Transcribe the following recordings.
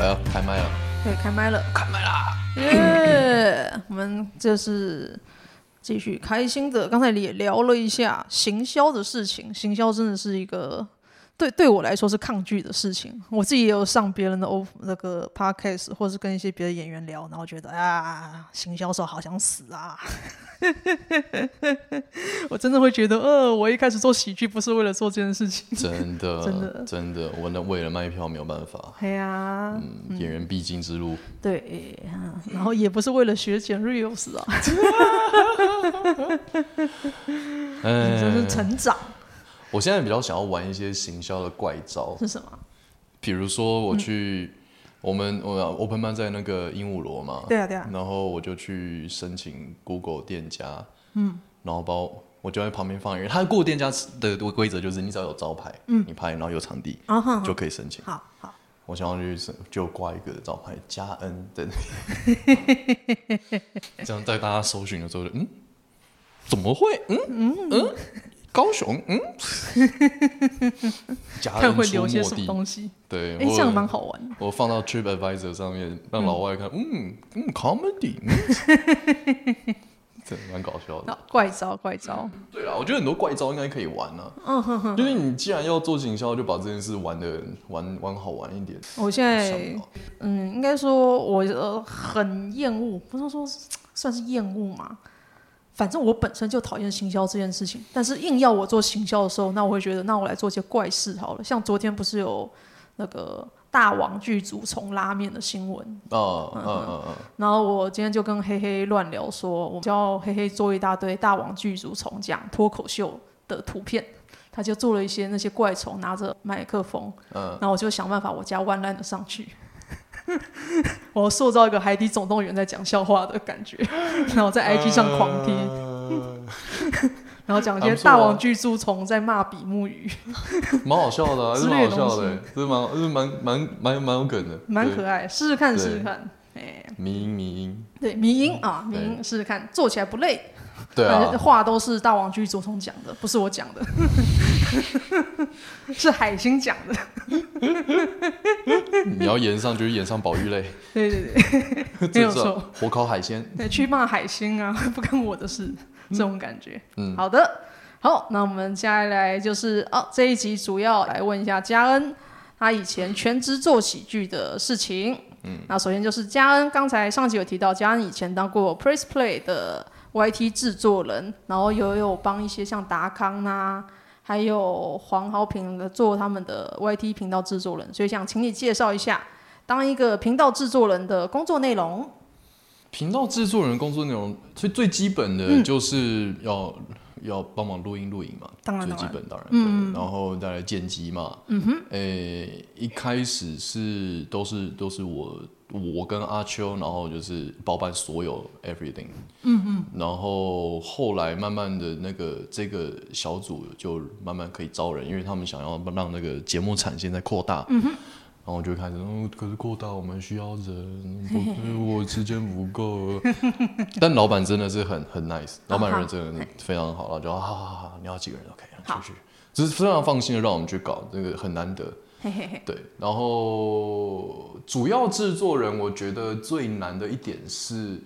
来了，开麦了。可以，开麦了，开麦啦！耶！我们这是继续开心的。刚才也聊了一下行销的事情，行销真的是一个。对，对我来说是抗拒的事情。我自己也有上别人的欧那个 podcast，或是跟一些别的演员聊，然后觉得啊，行销手好想死啊！我真的会觉得，呃，我一开始做喜剧不是为了做这件事情。真的，真的，真的，我那为了卖票没有办法。对啊，嗯，演员必经之路。对，然后也不是为了学剪 reels 啊，哎，真是成长。我现在比较想要玩一些行销的怪招，是什么？比如说我去，嗯、我们我 open 班在那个鹦鹉螺嘛，对啊对啊，然后我就去申请 Google 店家，嗯，然后包我，我就在旁边放一个，他 Google 店家的规则就是你只要有招牌，嗯，你拍然后有场地，啊、就可以申请。好好，我想要去就挂一个招牌加 N 的，这样在大家搜寻的时候，嗯，怎么会？嗯？嗯。嗯。嗯高雄，嗯，看会留些什么东西？对，哎，这样蛮好玩的。我放到 TripAdvisor 上面，让老外看，嗯嗯，comedy，这蛮搞笑的。怪招，怪招。对啊，我觉得很多怪招应该可以玩啊。嗯哼哼。就是你既然要做行销，就把这件事玩的玩玩好玩一点。我现在，嗯，应该说我呃很厌恶，不是说算是厌恶嘛。反正我本身就讨厌行销这件事情，但是硬要我做行销的时候，那我会觉得，那我来做些怪事好了。像昨天不是有那个大王具足虫拉面的新闻？哦，嗯嗯嗯。然后我今天就跟黑黑乱聊说，我叫黑黑做一大堆大王具足虫讲脱口秀的图片，他就做了一些那些怪虫拿着麦克风，嗯，然后我就想办法我加万烂的上去。我塑造一个海底总动员在讲笑话的感觉，然后在 IG 上狂贴，呃、然后讲一些大王巨蛀虫在骂比目鱼，蛮好笑的、啊，是蛮好笑的，是蛮是蛮蛮蛮蛮有梗的，蛮可爱，试试看，试试看，哎，迷音迷音，对迷音啊，迷音试试看，做起来不累。对啊，话都是大王巨足虫讲的，不是我讲的，是海星讲的。你要演上就是演上宝玉类，对对对，没有错，火烤海鲜，对，去骂海星啊，不干我的事，这种感觉。嗯，好的，好，那我们接下来就是哦，这一集主要来问一下嘉恩，他以前全职做喜剧的事情。嗯，那首先就是嘉恩，刚才上集有提到，嘉恩以前当过 Press Play 的。YT 制作人，然后也有帮一些像达康、啊，还有黄豪平的做他们的 YT 频道制作人，所以想请你介绍一下当一个频道制作人的工作内容。频道制作人工作内容，所以最基本的就是要、嗯、要帮忙录音录影嘛，当然最基本当然，嗯，然后再来剪辑嘛，嗯哼，诶，一开始是都是都是我。我跟阿秋，然后就是包办所有 everything，嗯嗯，然后后来慢慢的那个这个小组就慢慢可以招人，因为他们想要让那个节目产线再扩大，嗯哼，然后我就开始，嗯，可是扩大我们需要人，我 我时间不够，但老板真的是很很 nice，老板人真的非常好，然后就好好好，你要几个人？OK，出去，只是非常放心的让我们去搞，这个很难得。对，然后主要制作人，我觉得最难的一点是，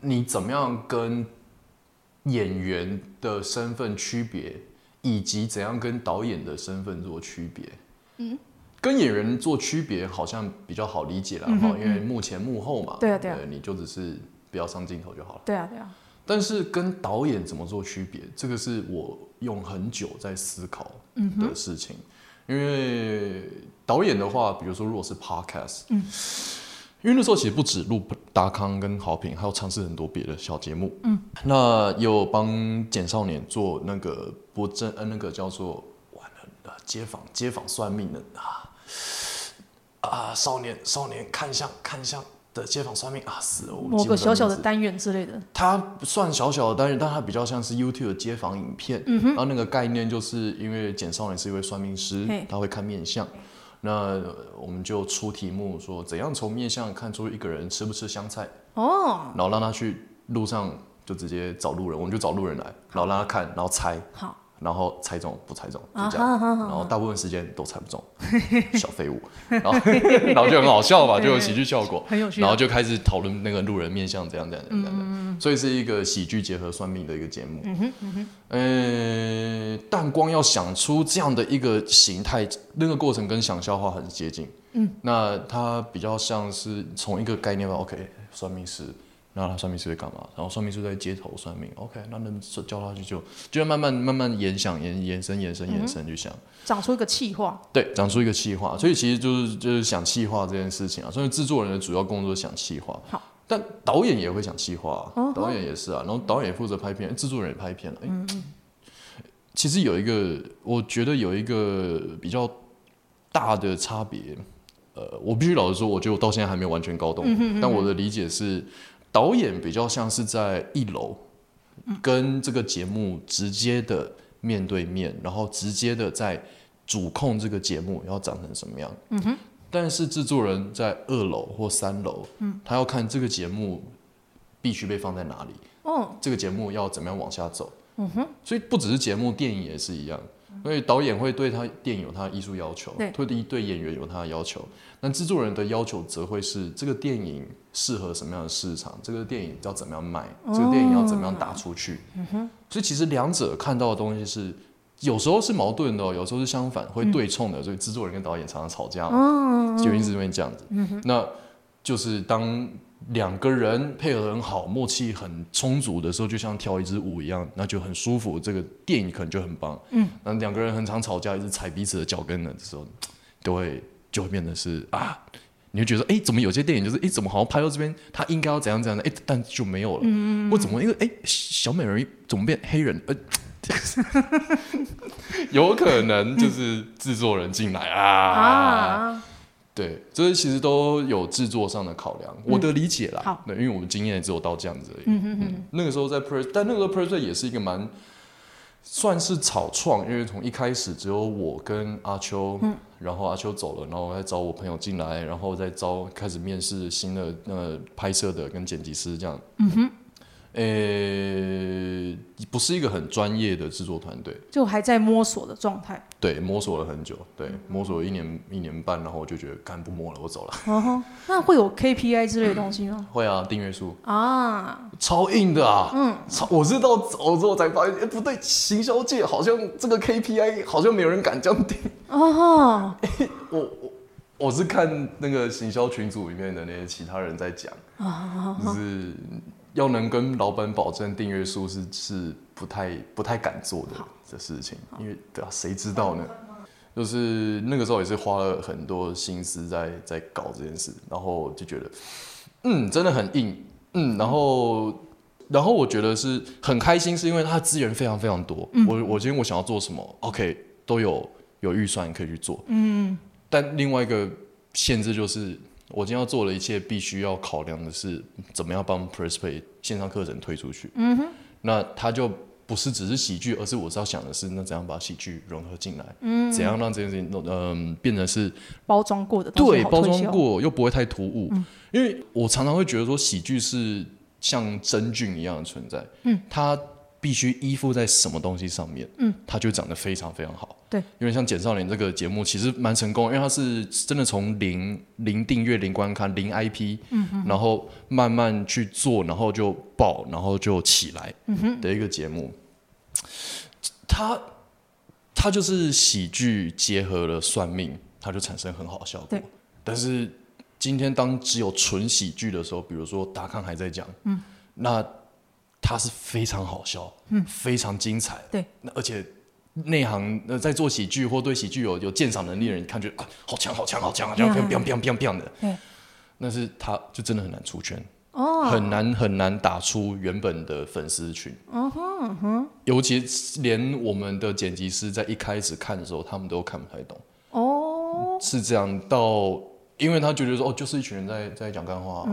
你怎么样跟演员的身份区别，以及怎样跟导演的身份做区别。嗯，跟演员做区别好像比较好理解了哈，嗯、因为幕前幕后嘛，对啊对啊，你就只是不要上镜头就好了。对啊对啊。但是跟导演怎么做区别，这个是我用很久在思考的事情。嗯因为导演的话，比如说如果是 podcast，嗯，因为那时候其实不止录达康跟好评，还有尝试很多别的小节目，嗯，那有帮简少年做那个不正，呃，那个叫做完了，街坊街坊算命的啊啊，少年少年看相看相。的街坊算命啊，死了！某个小小的单元之类的，它算小小的单元，但它比较像是 YouTube 的街坊影片。嗯哼，然后那个概念就是因为简少年是一位算命师，他会看面相，那我们就出题目说怎样从面相看出一个人吃不吃香菜哦，然后让他去路上就直接找路人，我们就找路人来，然后让他看，然后猜。好。然后猜中不猜中就这样，然后大部分时间都猜不中，小废物，然后 然后就很好笑吧，就有喜剧效果，很有趣，然后就开始讨论那个路人面相怎样怎样怎样怎样，所以是一个喜剧结合算命的一个节目。嗯哼嗯哼，呃，但光要想出这样的一个形态，那个过程跟想笑话很接近。嗯，那它比较像是从一个概念吧，OK，算命师。然后他算命师会干嘛？然后算命师在街头算命，OK，那能叫他去就就要慢慢慢慢延想延延伸延伸延伸去想，长出一个企划。对，长出一个企划，所以其实就是就是想企划这件事情啊。所以制作人的主要工作是想企划。好，但导演也会想企划啊，导演也是啊。然后导演也负责拍片，制作人也拍片了。嗯嗯。其实有一个，我觉得有一个比较大的差别。呃，我必须老实说，我觉得我到现在还没有完全搞懂。但我的理解是。导演比较像是在一楼，跟这个节目直接的面对面，然后直接的在主控这个节目要长成什么样。嗯哼。但是制作人在二楼或三楼，嗯，他要看这个节目必须被放在哪里。哦。这个节目要怎么样往下走？嗯哼。所以不只是节目，电影也是一样。所以导演会对他电影有他的艺术要求，对，会对演员有他的要求。那制作人的要求则会是这个电影适合什么样的市场，这个电影要怎么样卖，这个电影要怎么样打出去。嗯、所以其实两者看到的东西是有时候是矛盾的，有时候是相反，会对冲的。所以制作人跟导演常常吵架，就因为是因为这样子。嗯、那就是当。两个人配合很好，默契很充足的时候，就像跳一支舞一样，那就很舒服。这个电影可能就很棒。嗯，那两个人很常吵架，一直踩彼此的脚跟的时候，都会就会变得是啊，你会觉得哎，怎么有些电影就是哎，怎么好像拍到这边，他应该要怎样怎样的，哎，但就没有了。嗯，我怎么因为哎，小美人鱼怎么变黑人？呃，有可能就是制作人进来啊。啊对，这些其实都有制作上的考量，嗯、我的理解啦。好，对，因为我们经验只有到这样子而已。嗯哼哼嗯，那个时候在 Press，但那个时候 Press 也是一个蛮算是草创，因为从一开始只有我跟阿秋，嗯、然后阿秋走了，然后再找我朋友进来，然后再招开始面试新的呃拍摄的跟剪辑师这样。嗯哼。呃、欸，不是一个很专业的制作团队，就还在摸索的状态。对，摸索了很久，对，摸索了一年一年半，然后我就觉得，干不摸了，我走了。Uh huh. 那会有 KPI 之类的东西吗？会啊，订阅数啊，超硬的啊。嗯，超，我是到走之后才发现，哎、欸，不对，行销界好像这个 KPI 好像没有人敢这样定。哦、uh huh. 欸，我我我是看那个行销群组里面的那些其他人在讲，就、uh. 是。要能跟老板保证订阅数是是不太不太敢做的的事情，因为对啊，谁知道呢？就是那个时候也是花了很多心思在在搞这件事，然后就觉得，嗯，真的很硬，嗯，然后然后我觉得是很开心，是因为它资源非常非常多，嗯、我我今天我想要做什么，OK，都有有预算可以去做，嗯，但另外一个限制就是。我今天要做的一切，必须要考量的是怎么样帮 PressPlay 线上课程推出去。嗯哼，那它就不是只是喜剧，而是我是要想的是，那怎样把喜剧融合进来？嗯，怎样让这件事情嗯、呃、变成是包装过的？对，包装过又不会太突兀。嗯，因为我常常会觉得说，喜剧是像真菌一样的存在。嗯，它。必须依附在什么东西上面，嗯，它就长得非常非常好。对，因为像《简少年》这个节目其实蛮成功，因为它是真的从零零订阅、零观看、零 IP，嗯哼，然后慢慢去做，然后就爆，然后就起来，嗯哼的一个节目。它它就是喜剧结合了算命，它就产生很好的效果。对，但是今天当只有纯喜剧的时候，比如说达康还在讲，嗯，那。它是非常好笑，嗯，非常精彩，对，那而且内行呃在做喜剧或对喜剧有有鉴赏能力的人，看觉得好强好强好强好强，砰砰砰砰砰的，对，但是他就真的很难出圈，哦，很难很难打出原本的粉丝群，嗯哼嗯哼，尤其连我们的剪辑师在一开始看的时候，他们都看不太懂，哦，是这样到。因为他觉得说哦，就是一群人在在讲干话，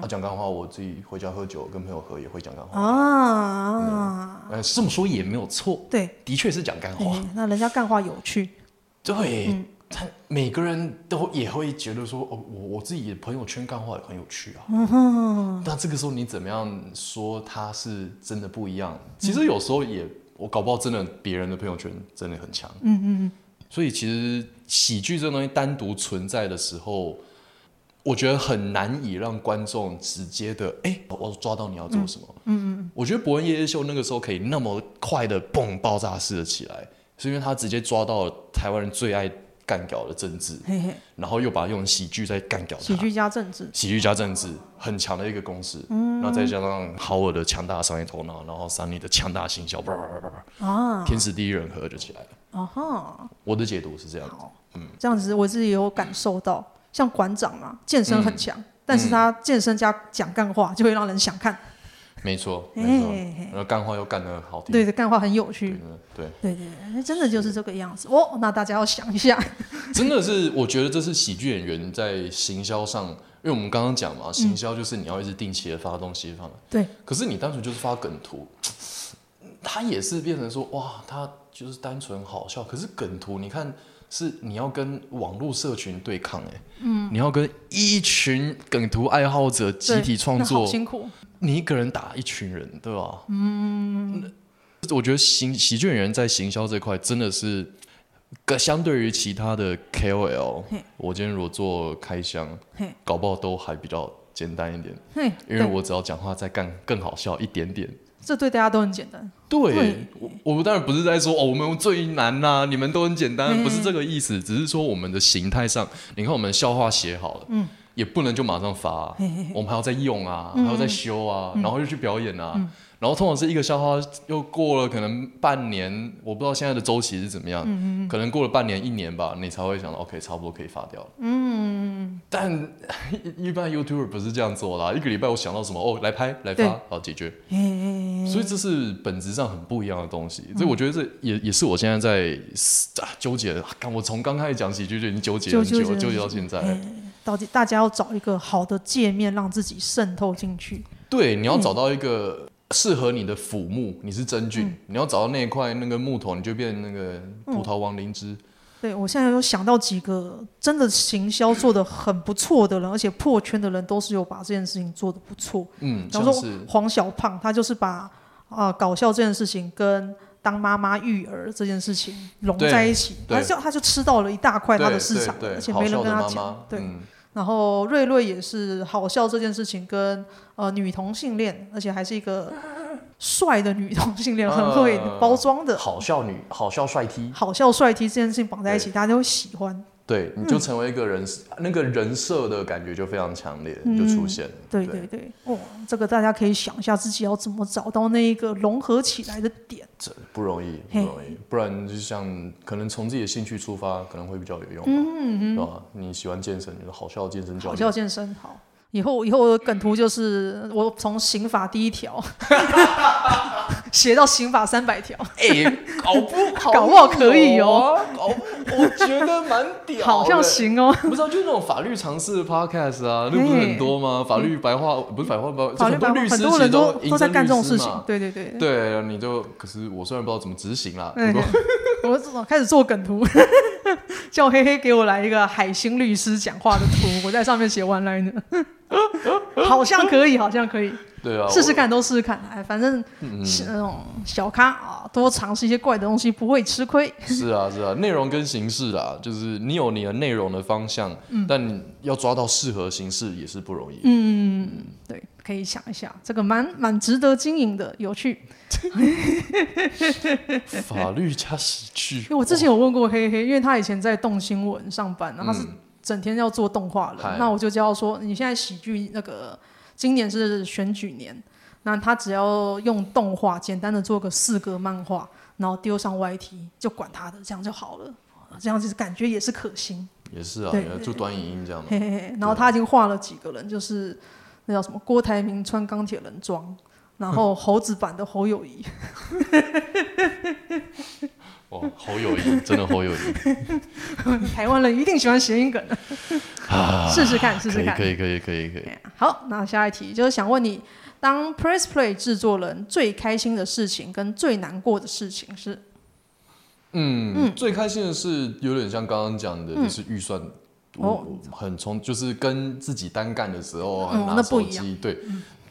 他讲干话，我自己回家喝酒跟朋友喝也会讲干话啊。呃，这么说也没有错，对，的确是讲干话。那人家干话有趣，对，他每个人都也会觉得说哦，我我自己的朋友圈干话也很有趣啊。嗯，那这个时候你怎么样说他是真的不一样？其实有时候也我搞不好真的别人的朋友圈真的很强。嗯嗯嗯。所以其实喜剧这东西单独存在的时候，我觉得很难以让观众直接的，哎、欸，我抓到你要做什么。嗯嗯。我觉得伯恩夜夜秀那个时候可以那么快的蹦爆炸式的起来，是因为他直接抓到了台湾人最爱。干掉了政治，嘿嘿，然后又把它用喜剧在干掉，喜剧加政治，喜剧加政治，很强的一个公式。嗯，然后再加上豪尔的强大商业头脑，然后桑尼的强大行销，啊，天时地利人和就起来了。啊哈，我的解读是这样。嗯，这样子我自己有感受到，像馆长嘛，健身很强，但是他健身加讲干话，就会让人想看。没错，没错，然后干话又干得好听，对，干话很有趣，对，对对。对，真的就是这个样子。哦。那大家要想一下，真的是，我觉得这是喜剧演员在行销上，因为我们刚刚讲嘛，行销就是你要一直定期的发东西放，对。可是你单纯就是发梗图，他也是变成说哇，他就是单纯好笑。可是梗图，你看是你要跟网络社群对抗，哎，嗯，你要跟一群梗图爱好者集体创作，辛苦。你一个人打一群人，对吧？嗯，我觉得行喜剧演员在行销这块真的是，相对于其他的 KOL，我今天如果做开箱，搞不好都还比较简单一点，因为我只要讲话再更更好笑一点点，这对大家都很简单。对，我我当然不是在说哦，我们最难呐、啊，你们都很简单，不是这个意思，只是说我们的形态上，你看我们笑话写好了，嗯。也不能就马上发、我们还要再用啊，嗯、还要再修啊，嗯、然后又去表演啊，嗯、然后通常是一个笑话又过了可能半年，我不知道现在的周期是怎么样，嗯、可能过了半年一年吧，你才会想到 OK，差不多可以发掉了。嗯，但 一般 YouTuber 不是这样做的、啊，一个礼拜我想到什么哦，来拍来发，对。好解决。所以这是本质上很不一样的东西，嗯、所以我觉得这也也是我现在在啊纠结的。我从刚开始讲喜剧就已经纠结很久，纠结到现在。到底大家要找一个好的界面，让自己渗透进去。对，你要找到一个适合你的腐木。你是真菌，嗯、你要找到那一块那个木头，你就变那个葡萄王灵芝。嗯、对，我现在有想到几个真的行销做的很不错的人，而且破圈的人都是有把这件事情做的不错。嗯，比方说黄小胖，他就是把啊、呃、搞笑这件事情跟当妈妈育儿这件事情融在一起，他就他就吃到了一大块他的市场，而且没人跟他讲。对。嗯然后瑞瑞也是好笑这件事情跟呃女同性恋，而且还是一个 帅的女同性恋，很会包装的。好笑女，好笑帅 T，好笑帅 T 这件事情绑在一起，大家都会喜欢。对，你就成为一个人，嗯、那个人设的感觉就非常强烈，嗯、就出现。对对对，哦，这个大家可以想一下自己要怎么找到那一个融合起来的点。这不容易，不容易，不然就像可能从自己的兴趣出发，可能会比较有用。嗯嗯，是吧？你喜欢健身，就是好笑的健身教练。好笑健身好。以后以后的梗图就是我从刑法第一条 写到刑法三百条，哎，搞不好搞不好可以哦，搞不，我觉得蛮屌，好像行哦。不知道就是那种法律常识的 podcast 啊，那不是很多吗？法律白话不是白话白，很多律师很多人都都在干这种事情。对对对，对，你就可是我虽然不知道怎么执行啦，我开始做梗图，叫黑黑给我来一个海星律师讲话的图，我在上面写 one liner。好像可以，好像可以。对啊，试试看，都试试看。哎，反正是那种小咖啊，多尝试一些怪的东西，不会吃亏。是啊，是啊，内容跟形式啊，就是你有你的内容的方向，但你要抓到适合形式也是不容易。嗯，对，可以想一下，这个蛮蛮值得经营的，有趣。法律加喜剧。因 为我之前有问过黑黑，因为他以前在动新闻上班，然后他是。整天要做动画了，嗨那我就叫他说，你现在喜剧那个今年是选举年，那他只要用动画简单的做个四格漫画，然后丢上 YT，就管他的，这样就好了，这样子感觉也是可行。也是啊，对，就短影音这样嘿嘿嘿。然后他已经画了几个人，就是那叫什么郭台铭穿钢铁人装，然后猴子版的侯友宜。哦，侯友谊，真的侯友谊，台湾人一定喜欢谐音梗的，试试看，试试看，可以，可以，可以，可以。好，那下一题就是想问你，当 Press Play 制作人最开心的事情跟最难过的事情是？嗯，嗯。最开心的是有点像刚刚讲的，就是预算。哦。很充，就是跟自己单干的时候拿手机，对。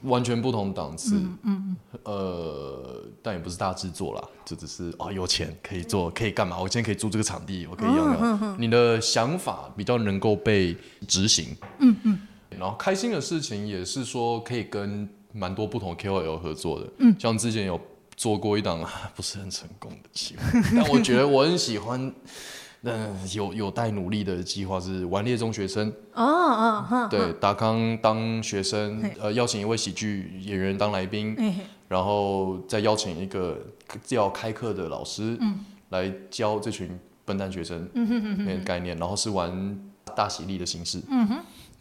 完全不同档次。嗯嗯呃，但也不是大制作啦，就只是啊、哦，有钱可以做，可以干嘛？我今天可以租这个场地，我可以用用。你的想法比较能够被执行。嗯嗯。然后开心的事情也是说可以跟蛮多不同 KOL 合作的。嗯。像之前有做过一档不是很成功的节目，但我觉得我很喜欢。嗯，有有待努力的计划是玩劣中学生。哦哦，对，达康当学生，呃，邀请一位喜剧演员当来宾，然后再邀请一个要开课的老师，来教这群笨蛋学生，那个概念，然后是玩大喜力的形式，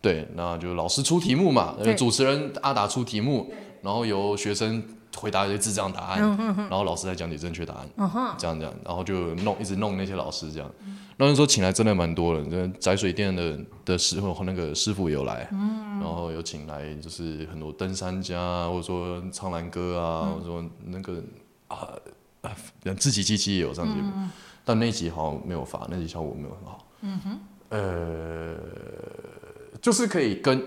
对，那就老师出题目嘛，主持人阿达出题目，然后由学生。回答一些智障答案，嗯、哼哼然后老师再讲解正确答案，嗯、这样这样，然后就弄一直弄那些老师这样。那时候请来真的蛮多的，宅水电的的师傅那个师傅有来，嗯、然后有请来就是很多登山家，或者说苍蓝歌啊，嗯、或者说那个啊自己机器也有上节目，嗯、但那集好像没有发，那集效果没有很好。嗯、哼呃，就是可以跟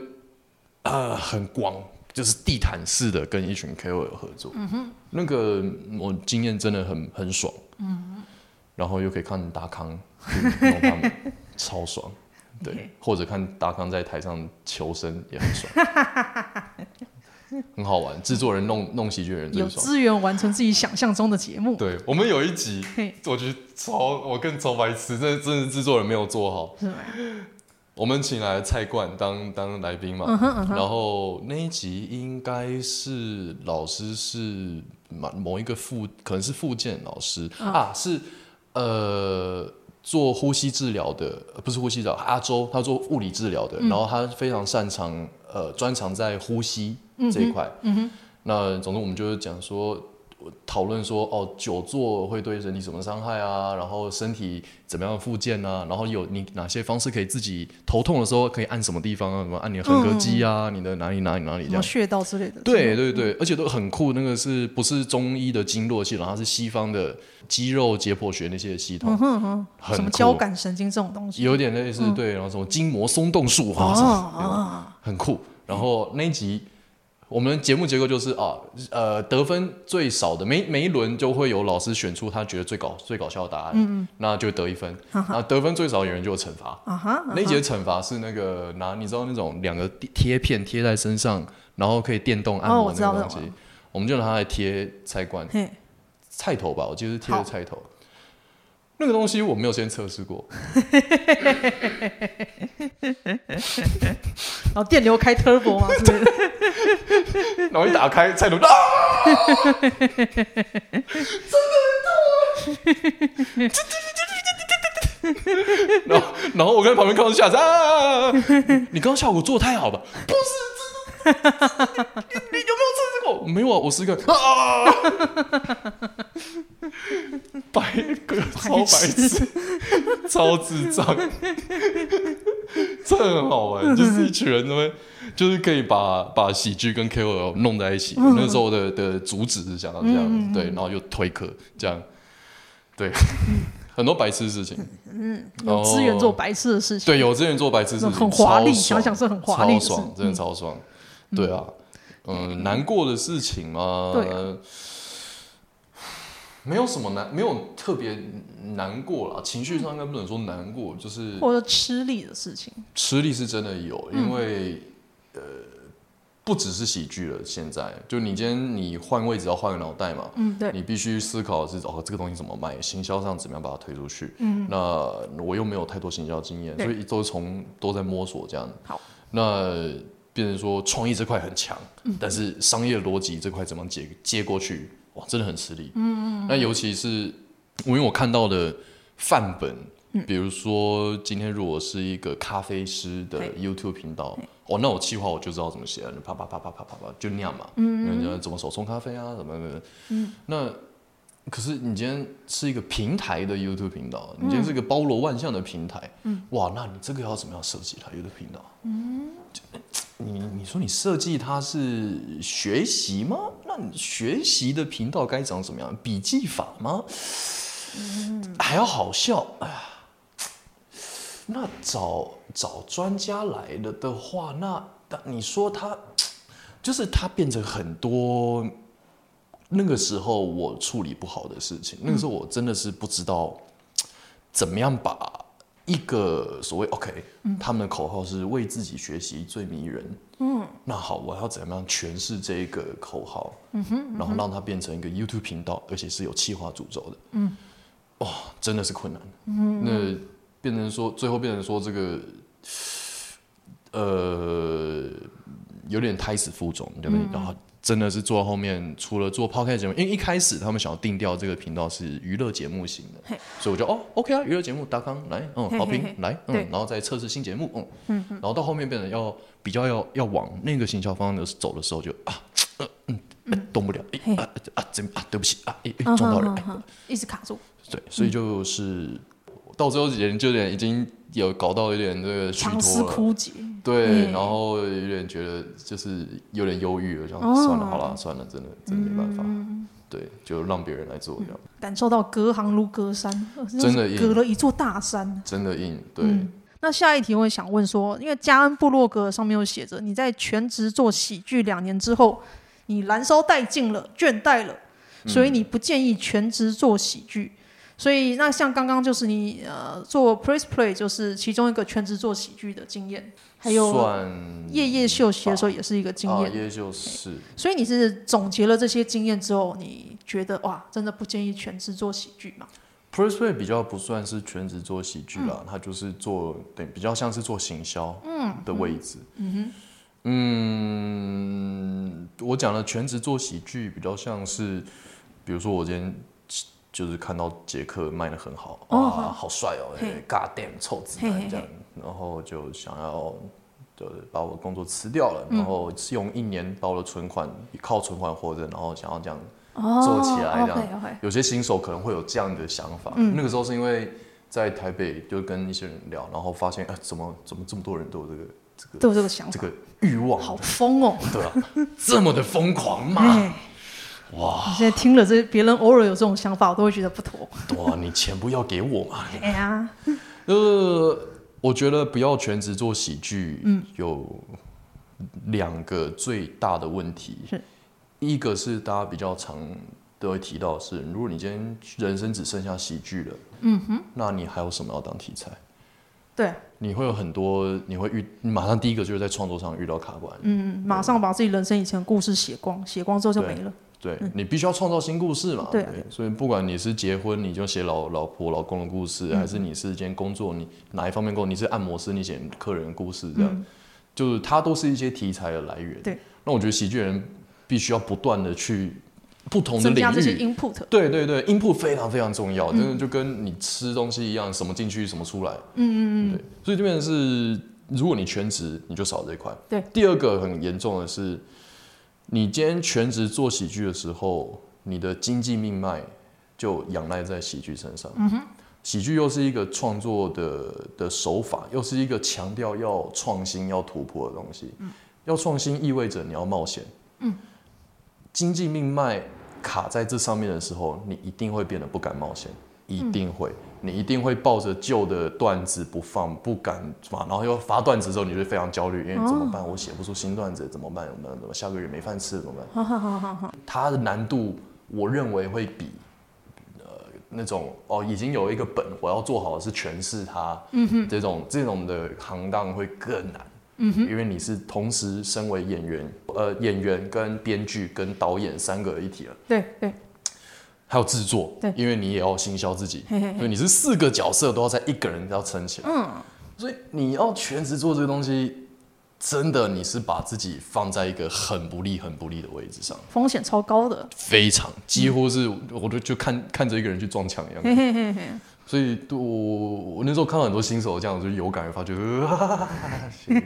呃很广。就是地毯式的跟一群 KOL 合作，嗯、哼那个我经验真的很很爽，嗯、哼然后又可以看达康弄他们，超爽，对，Okay. 或者看达康在台上求生也很爽，很好玩。制作人弄弄喜剧人最爽，有资源完成自己想象中的节目。对，我们有一集，我觉得超我更超白痴，真的真的制作人没有做好。我们请来蔡冠当当来宾嘛，uh uh. 然后那一集应该是老师是某某一个附可能是复健老师、uh. 啊，是呃做呼吸治疗的，不是呼吸治疗，阿周他做物理治疗的，uh. 然后他非常擅长呃专长在呼吸这一块，uh uh. 那总之我们就是讲说。讨论说哦，久坐会对人体什么伤害啊？然后身体怎么样复健啊？然后有你哪些方式可以自己头痛的时候可以按什么地方啊？什么按你的横膈肌啊？嗯、你的哪里哪里哪里这样？穴道之类的。对对对，而且都很酷。那个是不是中医的经络系统？它是西方的肌肉解剖学那些系统。嗯哼哼。很。什么交感神经这种东西？有点类似、嗯、对，然后什么筋膜松动术啊什么，很酷。然后那一集。我们节目结构就是啊，呃，得分最少的每每一轮就会有老师选出他觉得最搞最搞笑的答案，嗯嗯，那就得一分。啊哈，得分最少的演员就有惩罚。啊哈，那一节惩罚是那个拿你知道那种两个贴片贴在身上，然后可以电动按摩那个东西，我们就拿它来贴菜罐，菜头吧，我记得是贴的菜头。那个东西我没有先测试过，然 后电流开 turbo 吗？对，然后一打开菜头啊，真的很痛啊！然后，然后我跟旁边看到下子啊，你刚刚效果做得太好吧？不是，真的，你你有没有测试过？没有啊，我试个啊。白个超白痴，超智障，这很好玩，就是一群人，他们就是可以把把喜剧跟 KOL 弄在一起。那时候的的主旨是想到这样，对，然后又推课这样，对，很多白痴的事情，嗯，有资源做白痴的事情，对，有资源做白痴的事情，很华丽，想想是很华丽，超爽，真的超爽，对啊，嗯，难过的事情嘛？对。没有什么难，没有特别难过了。情绪上应该不能说难过，就是或者吃力的事情。吃力是真的有，因为、嗯、呃，不只是喜剧了。现在就你今天你换位置要换个脑袋嘛，嗯，对，你必须思考是哦，这个东西怎么卖，行销上怎么样把它推出去。嗯，那我又没有太多行销经验，所以都从都在摸索这样。好，那变成说创意这块很强，嗯、但是商业逻辑这块怎么接接过去？哇，真的很吃力。嗯嗯。那尤其是，因为我看到的范本，嗯、比如说今天如果是一个咖啡师的 YouTube 频道，哦，那我企划我就知道怎么写了，啪啪啪啪啪啪啪就那样嘛。嗯嗯。怎么手冲咖啡啊？怎么的？嗯。那可是你今天是一个平台的 YouTube 频道，你今天是一个包罗万象的平台。嗯。哇，那你这个要怎么样设计它 YouTube 频道？嗯。你你说你设计它是学习吗？学习的频道该长什么样？笔记法吗？嗯，还要好笑。哎呀，那找找专家来了的话，那你说他就是他变成很多那个时候我处理不好的事情，那个时候我真的是不知道怎么样把一个所谓 OK，他们的口号是为自己学习最迷人。嗯，那好，我要怎么样诠释这一个口号？嗯哼，然后让它变成一个 YouTube 频道，而且是有企划主轴的。嗯，哇，真的是困难。嗯，那变成说，最后变成说这个，呃，有点胎死腹中，对不对？然后。真的是做到后面，除了做 podcast 节目，因为一开始他们想要定调这个频道是娱乐节目型的，所以我就哦，OK 啊，娱乐节目达康来，嗯，好评来，嗯，然后再测试新节目，嗯，嗯然后到后面变成要比较要要往那个行销方向走的时候就，就啊，呃、嗯，嗯，动不了，哎嘿，啊啊，真啊，对不起啊，哎，撞到人，一直卡住，对，所以就是、嗯、到最后人就有点已经有搞到有点这个强势枯竭。对，然后有点觉得就是有点忧郁了，就算了，好了，算了，真的真的没办法，对，就让别人来做这样。感受到隔行如隔山，真的隔了一座大山，真的硬。对，那下一题我想问说，因为加恩布洛格上面有写着，你在全职做喜剧两年之后，你燃烧殆尽了，倦怠了，所以你不建议全职做喜剧。所以那像刚刚就是你呃做 Press Play 就是其中一个全职做喜剧的经验。还有夜夜秀习的时候也是一个经验，夜夜秀是。所以你是总结了这些经验之后，你觉得哇，真的不建议全职做喜剧吗？Press Play 比较不算是全职做喜剧啦，他就是做对，比较像是做行销的位置。嗯哼，嗯，我讲的全职做喜剧比较像是，比如说我今天就是看到杰克卖的很好，哇，好帅哦，God damn 臭子弹这样。然后就想要，就是把我工作辞掉了，然后用一年把我的存款靠存款活着，然后想要这样做起来，这样。有些新手可能会有这样的想法。那个时候是因为在台北就跟一些人聊，然后发现啊，怎么怎么这么多人都有这个这个都有这个想法，这个欲望，好疯哦！对啊，这么的疯狂吗？哇！你现在听了这别人偶尔有这种想法，我都会觉得不妥。哇，你钱不要给我嘛？哎呀，呃。我觉得不要全职做喜剧，嗯有两个最大的问题。是，一个是大家比较常都会提到是，如果你今天人生只剩下喜剧了，嗯哼，那你还有什么要当题材？对，你会有很多，你会遇，你马上第一个就是在创作上遇到卡关，嗯，马上把自己人生以前的故事写光，写光之后就没了。对，你必须要创造新故事嘛。对，所以不管你是结婚，你就写老老婆、老公的故事，还是你是今天工作，你哪一方面工作，你是按摩师，你写客人的故事，这样，就是它都是一些题材的来源。对，那我觉得喜剧人必须要不断的去不同的领域，input。对对对，input 非常非常重要，真的就跟你吃东西一样，什么进去什么出来。嗯嗯嗯。对，所以这边是，如果你全职，你就少这一块。对。第二个很严重的是。你今天全职做喜剧的时候，你的经济命脉就仰赖在喜剧身上。嗯哼，喜剧又是一个创作的的手法，又是一个强调要创新、要突破的东西。嗯，要创新意味着你要冒险。嗯，经济命脉卡在这上面的时候，你一定会变得不敢冒险，一定会。你一定会抱着旧的段子不放，不敢发，然后又发段子之后，你就非常焦虑，因为怎么办？我写不出新段子，怎么办？怎么怎么下个月没饭吃怎么办？好好好好，它的难度，我认为会比呃那种哦已经有一个本，我要做好的是诠释它，嗯哼，这种这种的行当会更难，嗯哼，因为你是同时身为演员，呃，演员跟编剧跟导演三个一体了，对对。还有制作，对，因为你也要行销自己，嘿嘿嘿，所以你是四个角色都要在一个人要撑起来，嗯，所以你要全职做这个东西，真的你是把自己放在一个很不利、很不利的位置上，风险超高的，非常，几乎是，嗯、我就就看看着一个人去撞墙一样，所以我我那时候看到很多新手这样，就有感而发，觉得 哈写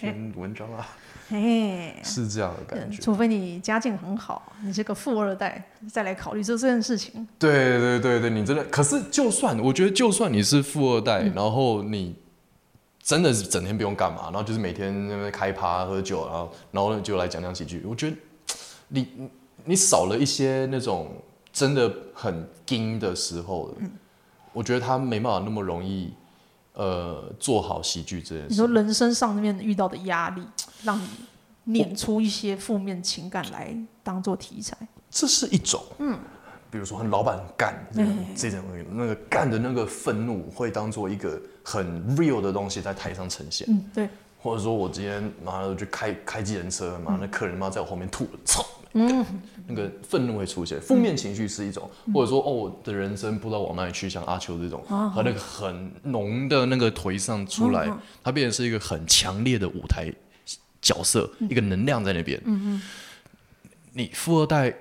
篇文章啊。嘿，是这样的感觉。除非你家境很好，你是个富二代，再来考虑做这件事情。对对对对，你真的。可是，就算我觉得，就算你是富二代，嗯、然后你真的是整天不用干嘛，然后就是每天那边开趴喝酒，然后然后就来讲讲几句。我觉得你你少了一些那种真的很精的时候，嗯、我觉得他没办法那么容易。呃，做好喜剧这件事。你说人生上面遇到的压力，让你碾出一些负面情感来当做题材。这是一种，嗯，比如说很老板干这种这种那个干的那个愤怒，会当做一个很 real 的东西在台上呈现。嗯，对。或者说我今天妈的就开开计程车，妈那客人妈在我后面吐了，操！嗯，那个愤怒会出现，负面情绪是一种，或者说哦，我的人生不知道往哪里去，像阿秋这种，和那个很浓的那个颓丧出来，它变成是一个很强烈的舞台角色，一个能量在那边。嗯嗯，你富二代。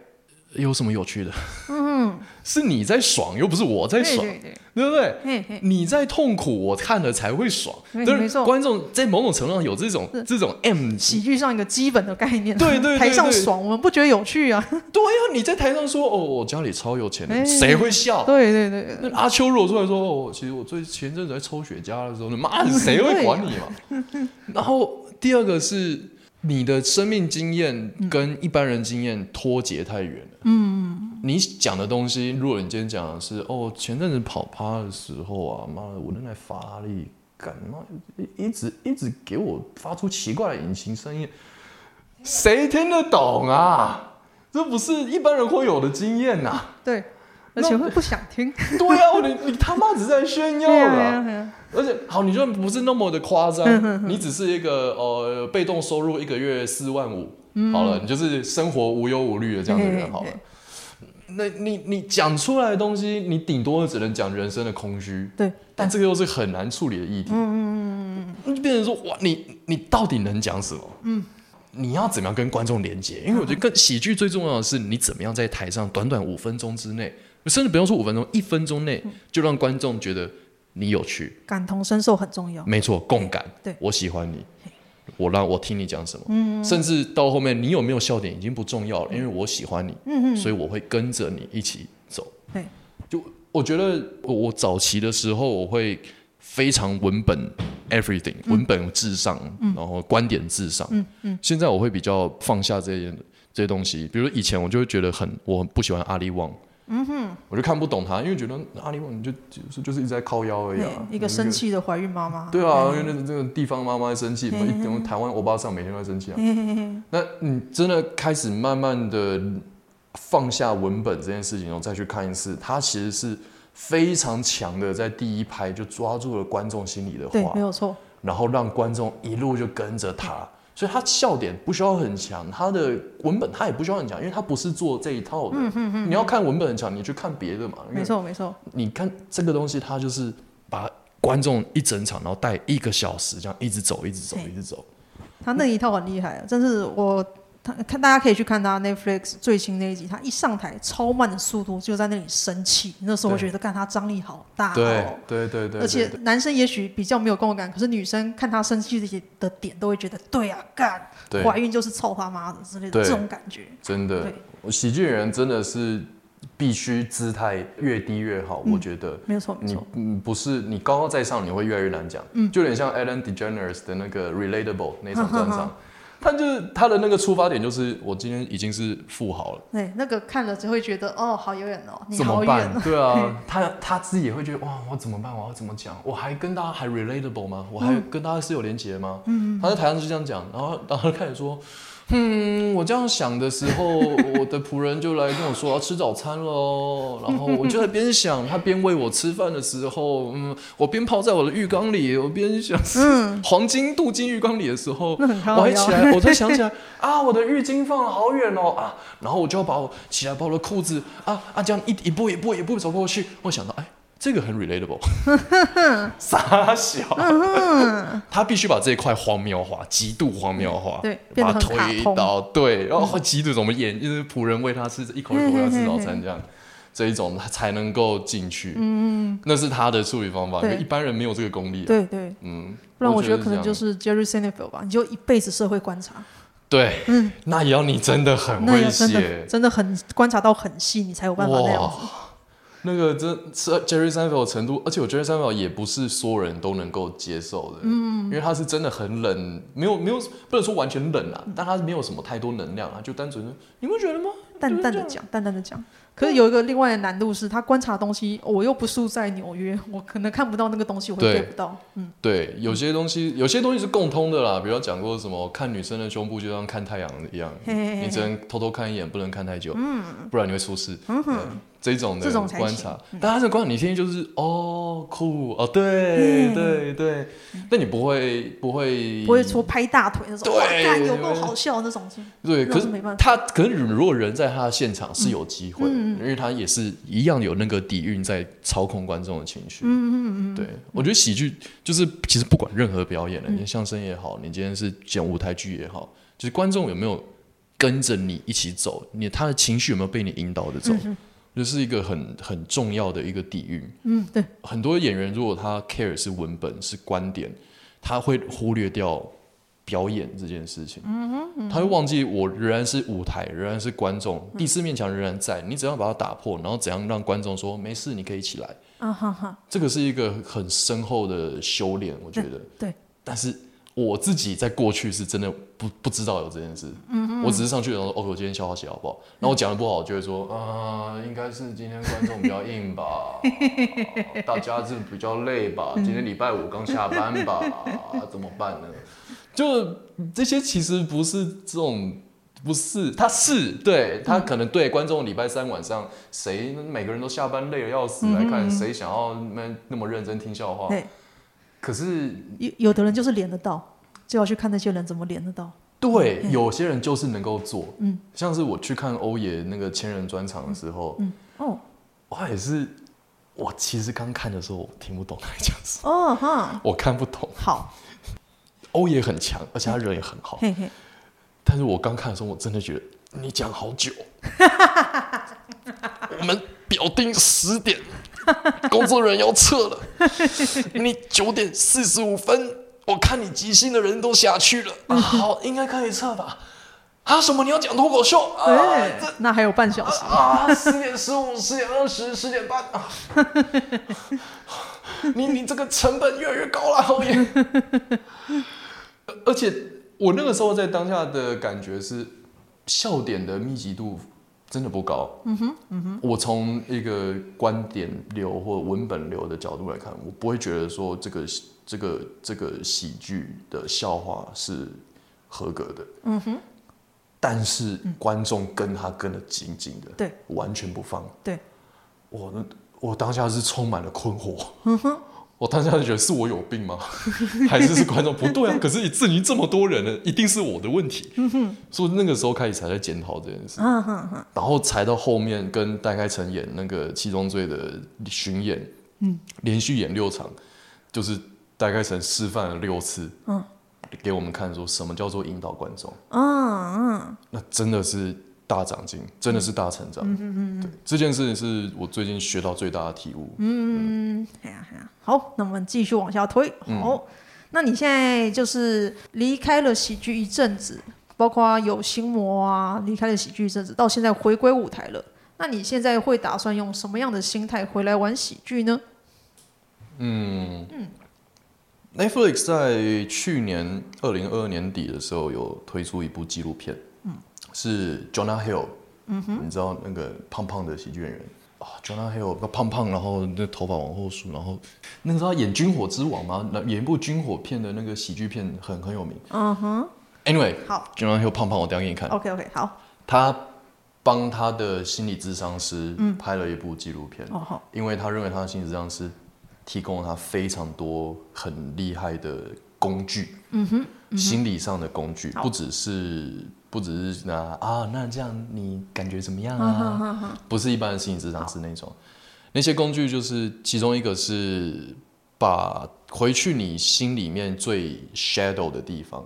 有什么有趣的？嗯，是你在爽，又不是我在爽，对，对，对，对不对？嘿嘿，你在痛苦，我看了才会爽。对，没错，观众在某种程度上有这种这种 M 喜剧上一个基本的概念。对对，对，对，台上爽，我们不觉得有趣啊。对呀，你在台上说哦，我家里超有钱的，谁会笑？对对对，那阿秋如果出来说哦，其实我最前阵子在抽雪茄的时候，妈的，谁会管你嘛？然后第二个是。你的生命经验跟一般人经验脱节太远了。嗯，你讲的东西，如果你今天讲的是哦，前阵子跑趴的时候啊，妈的，我那台法拉利，干嘛一直一直给我发出奇怪的引擎声音，谁听得懂啊？这不是一般人会有的经验呐。对。而且会不想听。对啊，你你他妈只是在炫耀了。而且好，你就不是那么的夸张，你只是一个呃被动收入一个月四万五，好了，你就是生活无忧无虑的这样的人好了。那你你讲出来的东西，你顶多只能讲人生的空虚。对，但这个又是很难处理的议题。嗯嗯嗯嗯，就变成说哇，你你到底能讲什么？嗯。你要怎么样跟观众连接？因为我觉得跟喜剧最重要的是你怎么样在台上短短五分钟之内。甚至不用说五分钟，一分钟内就让观众觉得你有趣，感同身受很重要。没错，共感。对，我喜欢你，我让我听你讲什么。嗯，甚至到后面你有没有笑点已经不重要了，因为我喜欢你。嗯，所以我会跟着你一起走。对，就我觉得我我早期的时候我会非常文本 everything，文本至上，然后观点至上。嗯嗯，现在我会比较放下这些这些东西，比如以前我就会觉得很我很不喜欢阿里旺。嗯哼，我就看不懂他，因为觉得阿里旺就就是就是一直在靠腰而已啊。一个生气的怀孕妈妈。对啊，因为那这个地方妈妈在生气，嘛因为台湾欧巴桑每天都在生气啊。那你真的开始慢慢的放下文本这件事情，然后再去看一次，他其实是非常强的，在第一拍就抓住了观众心里的话，对，没有错。然后让观众一路就跟着他。所以他笑点不需要很强，他的文本他也不需要很强，因为他不是做这一套的。嗯嗯嗯。你要看文本很强，你去看别的嘛。没错没错。你看这个东西，他就是把观众一整场，然后带一个小时这样一直走，一直走，一直走。他那一套很厉害，真是我。看，大家可以去看他 Netflix 最新那一集，他一上台超慢的速度就在那里生气，那时候我觉得看他张力好大哦。对对对对。而且男生也许比较没有共感，可是女生看他生气的点都会觉得，对啊，干，怀孕就是操他妈的之类的这种感觉。真的，我喜剧人真的是必须姿态越低越好，我觉得。没错没错。你嗯不是你高高在上，你会越来越难讲。嗯。就有点像 Ellen DeGeneres 的那个 Relatable 那场专场。他就是他的那个出发点，就是我今天已经是富豪了。对，那个看了就会觉得哦，好遥远哦，你好远哦。对啊，他他自己也会觉得哇，我怎么办？我要怎么讲？我还跟大家还 relatable 吗？我还跟大家是有连结吗？嗯，他在台上就这样讲，然后 然后开始说。嗯，我这样想的时候，我的仆人就来跟我说要吃早餐喽。然后我就在边想，他边喂我吃饭的时候，嗯，我边泡在我的浴缸里，我边想，嗯，黄金镀金浴缸里的时候，我还起来，我才想起来啊，我的浴巾放了好远哦啊，然后我就要把我起来把我的裤子啊啊这样一一步一步一步走过去，我想到哎。这个很 relatable，傻小，他必须把这一块荒谬化，极度荒谬化，对，把它推到对，然后极度怎么演，就是仆人喂他吃一口一口要吃早餐这样，这一种他才能够进去，嗯，那是他的处理方法，因为一般人没有这个功力，对对，嗯，不然我觉得可能就是 Jerry Seinfeld 吧，你就一辈子社会观察，对，嗯，那也要你真的很会写，真的很观察到很细，你才有办法那样子。那个真是 Jerry Seinfeld 的程度，而且我 Jerry Seinfeld 也不是所有人都能够接受的，嗯，因为他是真的很冷，没有没有不能说完全冷啊，但他是没有什么太多能量啊，就单纯的，你会觉得吗？淡淡的讲，淡淡的讲，可是有一个另外的难度是，他观察东西，我又不住在纽约，我可能看不到那个东西，我会 get 不到。嗯，对，有些东西，有些东西是共通的啦。比如讲过什么，看女生的胸部就像看太阳一样，嘿嘿嘿，你只能偷偷看一眼，不能看太久，嗯，不然你会出事。嗯哼。这种的观察，但他的观察你听就是哦酷哦，对对对，那你不会不会不会说拍大腿那种，对，有够好笑那种。对，可是没办法。他可是如果人在他的现场是有机会，因为他也是一样有那个底蕴在操控观众的情绪。嗯嗯嗯，对，我觉得喜剧就是其实不管任何表演的，你相声也好，你今天是讲舞台剧也好，就是观众有没有跟着你一起走，你他的情绪有没有被你引导着走。这是一个很很重要的一个底蕴。嗯，对。很多演员如果他 care 是文本是观点，他会忽略掉表演这件事情。嗯哼，嗯哼，他会忘记我仍然是舞台，仍然是观众，第四面墙仍然在。你怎样把它打破，然后怎样让观众说没事，你可以起来。啊哈哈。这个是一个很深厚的修炼，我觉得。对。但是。我自己在过去是真的不不知道有这件事，嗯嗯，我只是上去然后说哦，我今天笑话写好不好？那我讲的不好，就会说啊，应该是今天观众比较硬吧，大家是比较累吧，今天礼拜五刚下班吧，怎么办呢？就这些其实不是这种，不是，他是对他可能对观众礼拜三晚上谁每个人都下班累得要死来看，谁想要那那么认真听笑话？可是有有的人就是连得到，就要去看那些人怎么连得到。对，嗯、有些人就是能够做。嗯，像是我去看欧爷那个千人专场的时候，嗯，哦，我也是，我其实刚看的时候我听不懂他讲什么。哦哈，我看不懂。好，欧爷很强，而且他人也很好。嘿嘿，但是我刚看的时候，我真的觉得你讲好久。我们表定十点。工作人员要撤了，你九点四十五分，我看你即兴的人都下去了，啊、好，应该可以撤吧？啊，什么？你要讲脱口秀？对、啊，那还有半小时啊！十点十五、十点二十、十点半啊！你你这个成本越来越高了，后面。而且我那个时候在当下的感觉是，笑点的密集度。真的不高。嗯哼，嗯哼。我从一个观点流或文本流的角度来看，我不会觉得说这个这个这个喜剧的笑话是合格的。嗯哼。但是观众跟他跟得紧紧的，对，完全不放。对。我我当下是充满了困惑。嗯哼。我当下就觉得是我有病吗？还是是观众不对啊？可是你至于这么多人呢，一定是我的问题。所以那个时候开始才在检讨这件事。然后才到后面跟戴开成演那个七宗罪的巡演，连续演六场，就是戴开成示范了六次，嗯给我们看说什么叫做引导观众。那真的是。大长进，真的是大成长。嗯嗯嗯，对，这件事情是我最近学到最大的体悟。嗯，哎呀哎呀，好，那我们继续往下推。好，嗯、那你现在就是离开了喜剧一阵子，包括有心魔啊，离开了喜剧一阵子，到现在回归舞台了。那你现在会打算用什么样的心态回来玩喜剧呢？嗯嗯，Netflix 在去年二零二二年底的时候有推出一部纪录片。是 Jonah Hill，嗯哼，你知道那个胖胖的喜剧演员啊，Jonah Hill 胖胖，然后那头发往后梳，然后那个时候他演军火之王嘛，演一部军火片的那个喜剧片很很有名。嗯哼，Anyway，好，Jonah Hill 胖胖，我等下给你看。OK OK，好。他帮他的心理智商师拍了一部纪录片，哦好，因为他认为他的心理智商师提供了他非常多很厉害的工具，嗯哼，心理上的工具，不只是。不只是那啊，那这样你感觉怎么样啊？不是一般的心理智商是那种，那些工具就是其中一个是把回去你心里面最 shadow 的地方，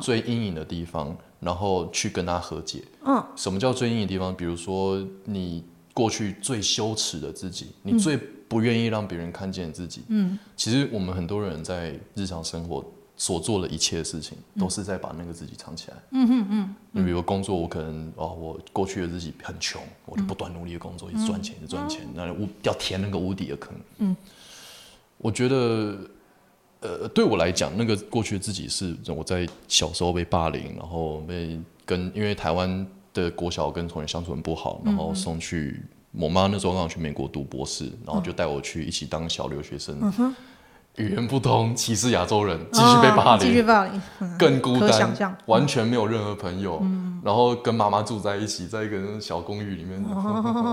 最阴影的地方，然后去跟他和解。嗯，什么叫最阴影的地方？比如说你过去最羞耻的自己，你最不愿意让别人看见自己。嗯，其实我们很多人在日常生活。所做的一切事情，都是在把那个自己藏起来。嗯嗯嗯。你比如工作，我可能哦，我过去的自己很穷，我就不断努力的工作，一直赚钱，一直赚钱，那屋要填那个无底的坑。嗯。我觉得，呃，对我来讲，那个过去的自己是我在小时候被霸凌，然后被跟因为台湾的国小跟同学相处很不好，然后送去我妈那时候刚好去美国读博士，然后就带我去一起当小留学生。嗯语言不通，歧视亚洲人，继续被霸凌，继续霸凌，更孤单，完全没有任何朋友，然后跟妈妈住在一起，在一个小公寓里面。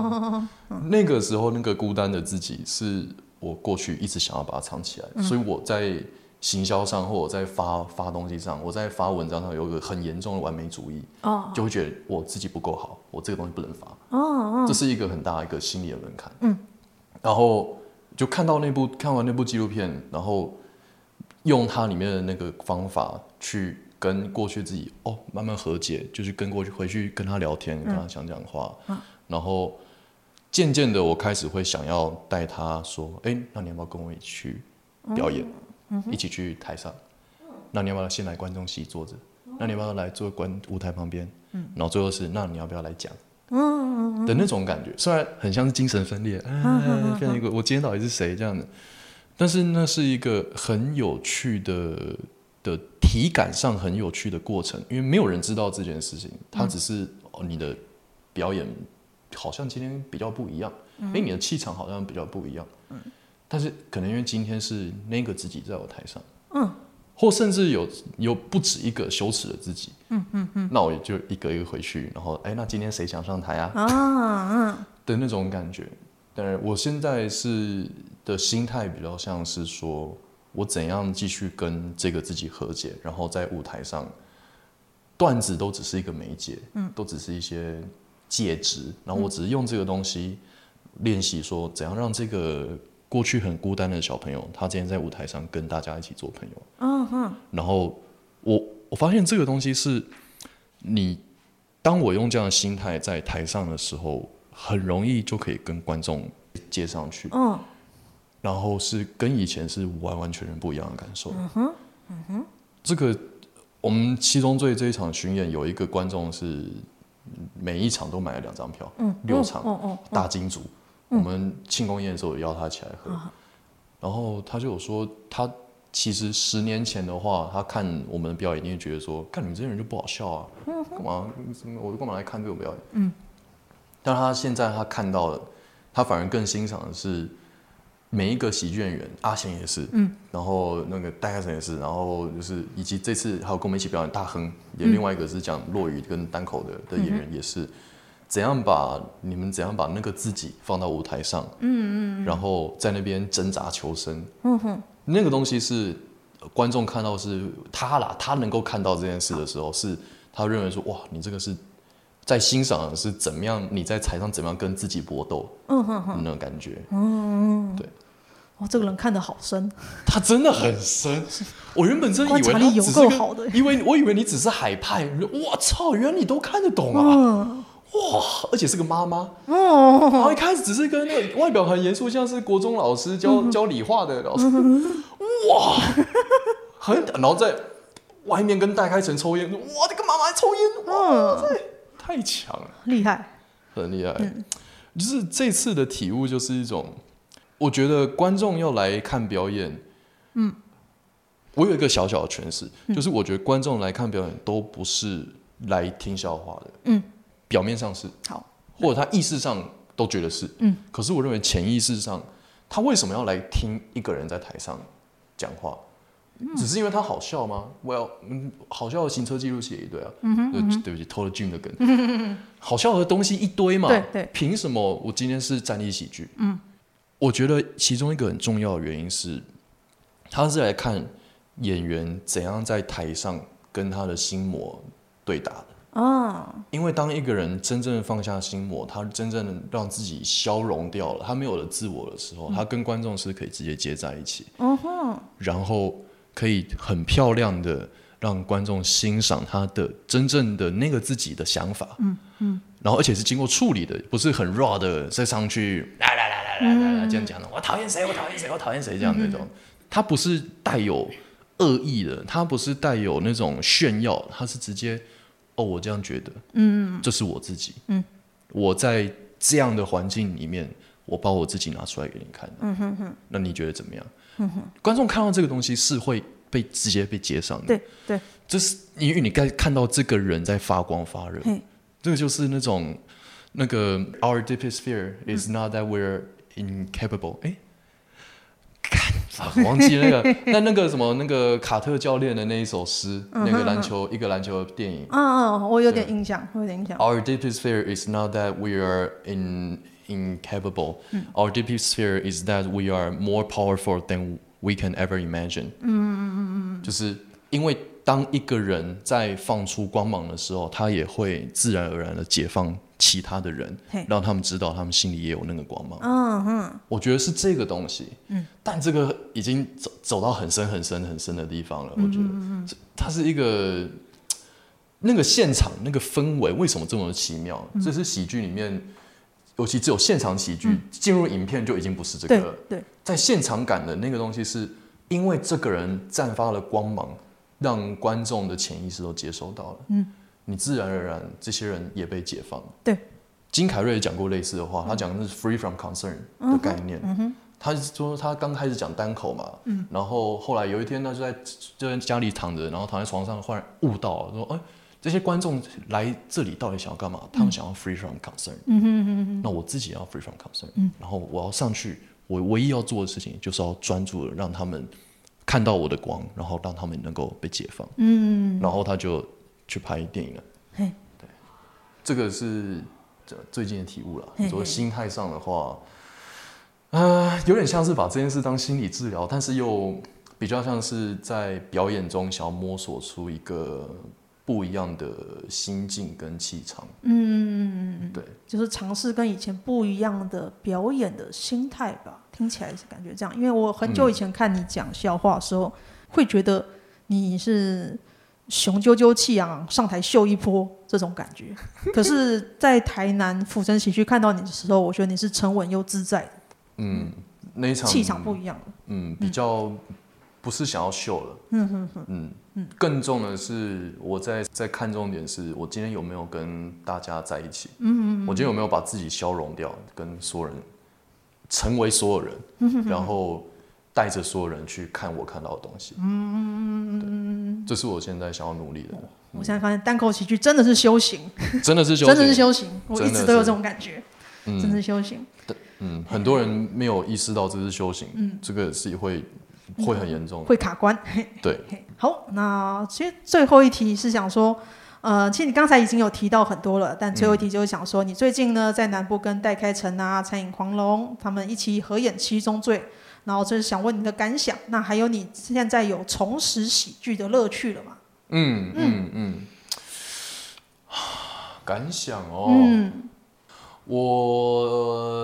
那个时候，那个孤单的自己，是我过去一直想要把它藏起来，所以我在行销上，或我在发发东西上，我在发文章上，有一个很严重的完美主义，就会觉得我自己不够好，我这个东西不能发，这是一个很大一个心理的门槛，然后。就看到那部看完那部纪录片，然后用它里面的那个方法去跟过去自己哦慢慢和解，就是跟过去回去跟他聊天，跟他讲讲话，嗯、然后渐渐的我开始会想要带他说，哎，那你要不要跟我一起去表演，一起去台上？那你要不要先来观众席坐着？那你要不要来坐观舞台旁边？嗯、然后最后是，那你要不要来讲？嗯，的那种感觉，虽然很像是精神分裂，哎，变成一个我今天到底是谁这样的，但是那是一个很有趣的的体感上很有趣的过程，因为没有人知道这件事情，它只是哦你的表演好像今天比较不一样，哎，你的气场好像比较不一样，嗯，但是可能因为今天是那个自己在我台上，嗯。或甚至有有不止一个羞耻的自己，嗯嗯嗯，那我也就一个一个回去，然后哎，那今天谁想上台啊？啊嗯，的那种感觉。但是，我现在是的心态比较像是说，我怎样继续跟这个自己和解，然后在舞台上，段子都只是一个媒介，嗯，都只是一些介质，然后我只是用这个东西练习说怎样让这个。过去很孤单的小朋友，他今天在舞台上跟大家一起做朋友。嗯哼。然后我我发现这个东西是，你当我用这样的心态在台上的时候，很容易就可以跟观众接上去。嗯。然后是跟以前是完完全全不一样的感受。嗯哼。嗯哼。这个我们七宗罪这一场巡演有一个观众是每一场都买了两张票。嗯。六场。嗯嗯。大金主。我们庆功宴的时候也邀他起来喝，嗯、然后他就有说，他其实十年前的话，他看我们的表演，你会觉得说，看你们这些人就不好笑啊，干嘛？我干嘛来看这种表演？嗯，但他现在他看到了，他反而更欣赏的是每一个喜剧演员，阿贤也是，嗯，然后那个戴开成也是，然后就是以及这次还有跟我们一起表演大亨，也另外一个是讲落语跟单口的的演员也是。嗯。怎样把你们怎样把那个自己放到舞台上，嗯嗯，然后在那边挣扎求生，嗯哼，那个东西是观众看到是他啦，他能够看到这件事的时候，是他认为说哇，你这个是在欣赏的是怎么样你在台上怎么样跟自己搏斗，嗯哼哼，那种感觉，嗯嗯，对，哇，这个人看得好深，他真的很深，我原本真以为他只是个，因为我以为你只是海派，我操，原来你都看得懂啊。哇，而且是个妈妈。哦，然后一开始只是跟那个外表很严肃，像是国中老师教、嗯、教理化的老师，哇，很，然后在外面跟戴开成抽烟，哇，这个妈妈还抽烟，哇，嗯、太强了，厉害，很厉害，嗯、就是这次的体悟就是一种，我觉得观众要来看表演，嗯，我有一个小小的诠释，嗯、就是我觉得观众来看表演都不是来听笑话的，嗯。表面上是好，或者他意识上都觉得是，嗯，可是我认为潜意识上，他为什么要来听一个人在台上讲话？只是因为他好笑吗？Well，嗯，好笑的行车记录器也一堆啊，嗯哼，嗯哼，对不起，偷了 Jim 的梗，好笑的东西一堆嘛，对对，凭什么我今天是站立喜剧？嗯，我觉得其中一个很重要的原因是，他是来看演员怎样在台上跟他的心魔对打的。哦，因为当一个人真正放下心魔，他真正让自己消融掉了，他没有了自我的时候，嗯、他跟观众是可以直接接在一起，嗯哼，然后可以很漂亮的让观众欣赏他的真正的那个自己的想法，嗯嗯，然后而且是经过处理的，不是很 raw 的再上去来来来来来来来这样讲的，我讨厌谁，我讨厌谁，我讨厌谁这样那种，他不是带有恶意的，他不是带有那种炫耀，他是直接。哦，我这样觉得，嗯，这是我自己，嗯，我在这样的环境里面，我把我自己拿出来给你看，嗯哼哼，那你觉得怎么样？嗯哼，观众看到这个东西是会被直接被接上的，对对，这是因为你该看到这个人在发光发热，这个就是那种那个 Our deepest fear is not that we're incapable。哎，看，我忘记那个，那那个什么，那个卡特教练的那一首诗，那个篮球，一个篮球电影。嗯嗯，我有点印象，我有点印象。Our deepest fear is not that we are in incapable。Our deepest fear is that we are more powerful than we can ever imagine。嗯嗯嗯嗯，就是因为。当一个人在放出光芒的时候，他也会自然而然的解放其他的人，让他们知道他们心里也有那个光芒。嗯哼，我觉得是这个东西。嗯，但这个已经走走到很深很深很深的地方了。我觉得，它是一个那个现场那个氛围为什么这么奇妙？这是喜剧里面，尤其只有现场喜剧进入影片就已经不是这个了。对，在现场感的那个东西，是因为这个人散发了光芒。让观众的潜意识都接收到了，嗯，你自然而然这些人也被解放了。对，金凯瑞也讲过类似的话，他讲的是 free from concern 的概念。嗯哼，他说他刚开始讲单口嘛，嗯，然后后来有一天他就在就在家里躺着，然后躺在床上，忽然悟到了，说，哎，这些观众来这里到底想要干嘛？他们想要 free from concern。嗯哼嗯哼，那我自己也要 free from concern。嗯，然后我要上去，我唯一要做的事情就是要专注的让他们。看到我的光，然后让他们能够被解放。嗯，然后他就去拍电影了。嘿，对，这个是最近的体悟了。你说心态上的话，呃，有点像是把这件事当心理治疗，但是又比较像是在表演中想要摸索出一个。不一样的心境跟气场，嗯，对，就是尝试跟以前不一样的表演的心态吧。听起来是感觉这样，因为我很久以前看你讲笑话的时候，嗯、会觉得你是雄赳赳气昂上台秀一波这种感觉。可是，在台南府城喜剧看到你的时候，我觉得你是沉稳又自在的。嗯，那一场气场不一样。嗯，比较不是想要秀了。嗯哼哼，嗯。更重的是，我在在看重点是我今天有没有跟大家在一起。嗯嗯，我今天有没有把自己消融掉，跟所有人成为所有人，然后带着所有人去看我看到的东西。嗯嗯，这是我现在想要努力的。我现在发现单口喜剧真的是修行，真的是修行，真的是修行。我一直都有这种感觉，真的是修行。嗯，很多人没有意识到这是修行。嗯，这个是会。会很严重，会卡关。对，好，那其实最后一题是想说，呃，其实你刚才已经有提到很多了，但最后一题就是想说，你最近呢在南部跟戴开成啊、餐饮狂龙他们一起合演《七宗罪》，然后就是想问你的感想。那还有你现在有重拾喜剧的乐趣了吗？嗯嗯嗯，感想哦，嗯，我。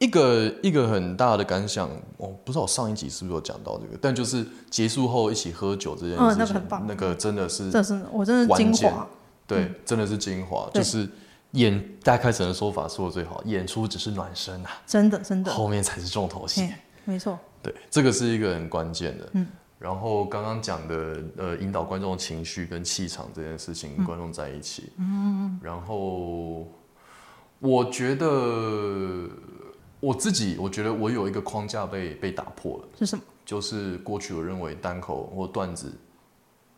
一个一个很大的感想，我、哦、不知道我上一集是不是有讲到这个，但就是结束后一起喝酒这件事情，嗯、那个很棒，那个真的是，这是我真的是精华，对，嗯、真的是精华，就是演大概成的说法说的最好，演出只是暖身啊，真的真的，后面才是重头戏，没错，对，这个是一个很关键的，嗯，然后刚刚讲的呃，引导观众的情绪跟气场这件事情，跟观众在一起，嗯，然后我觉得。我自己我觉得我有一个框架被被打破了，是什么？就是过去我认为单口或段子，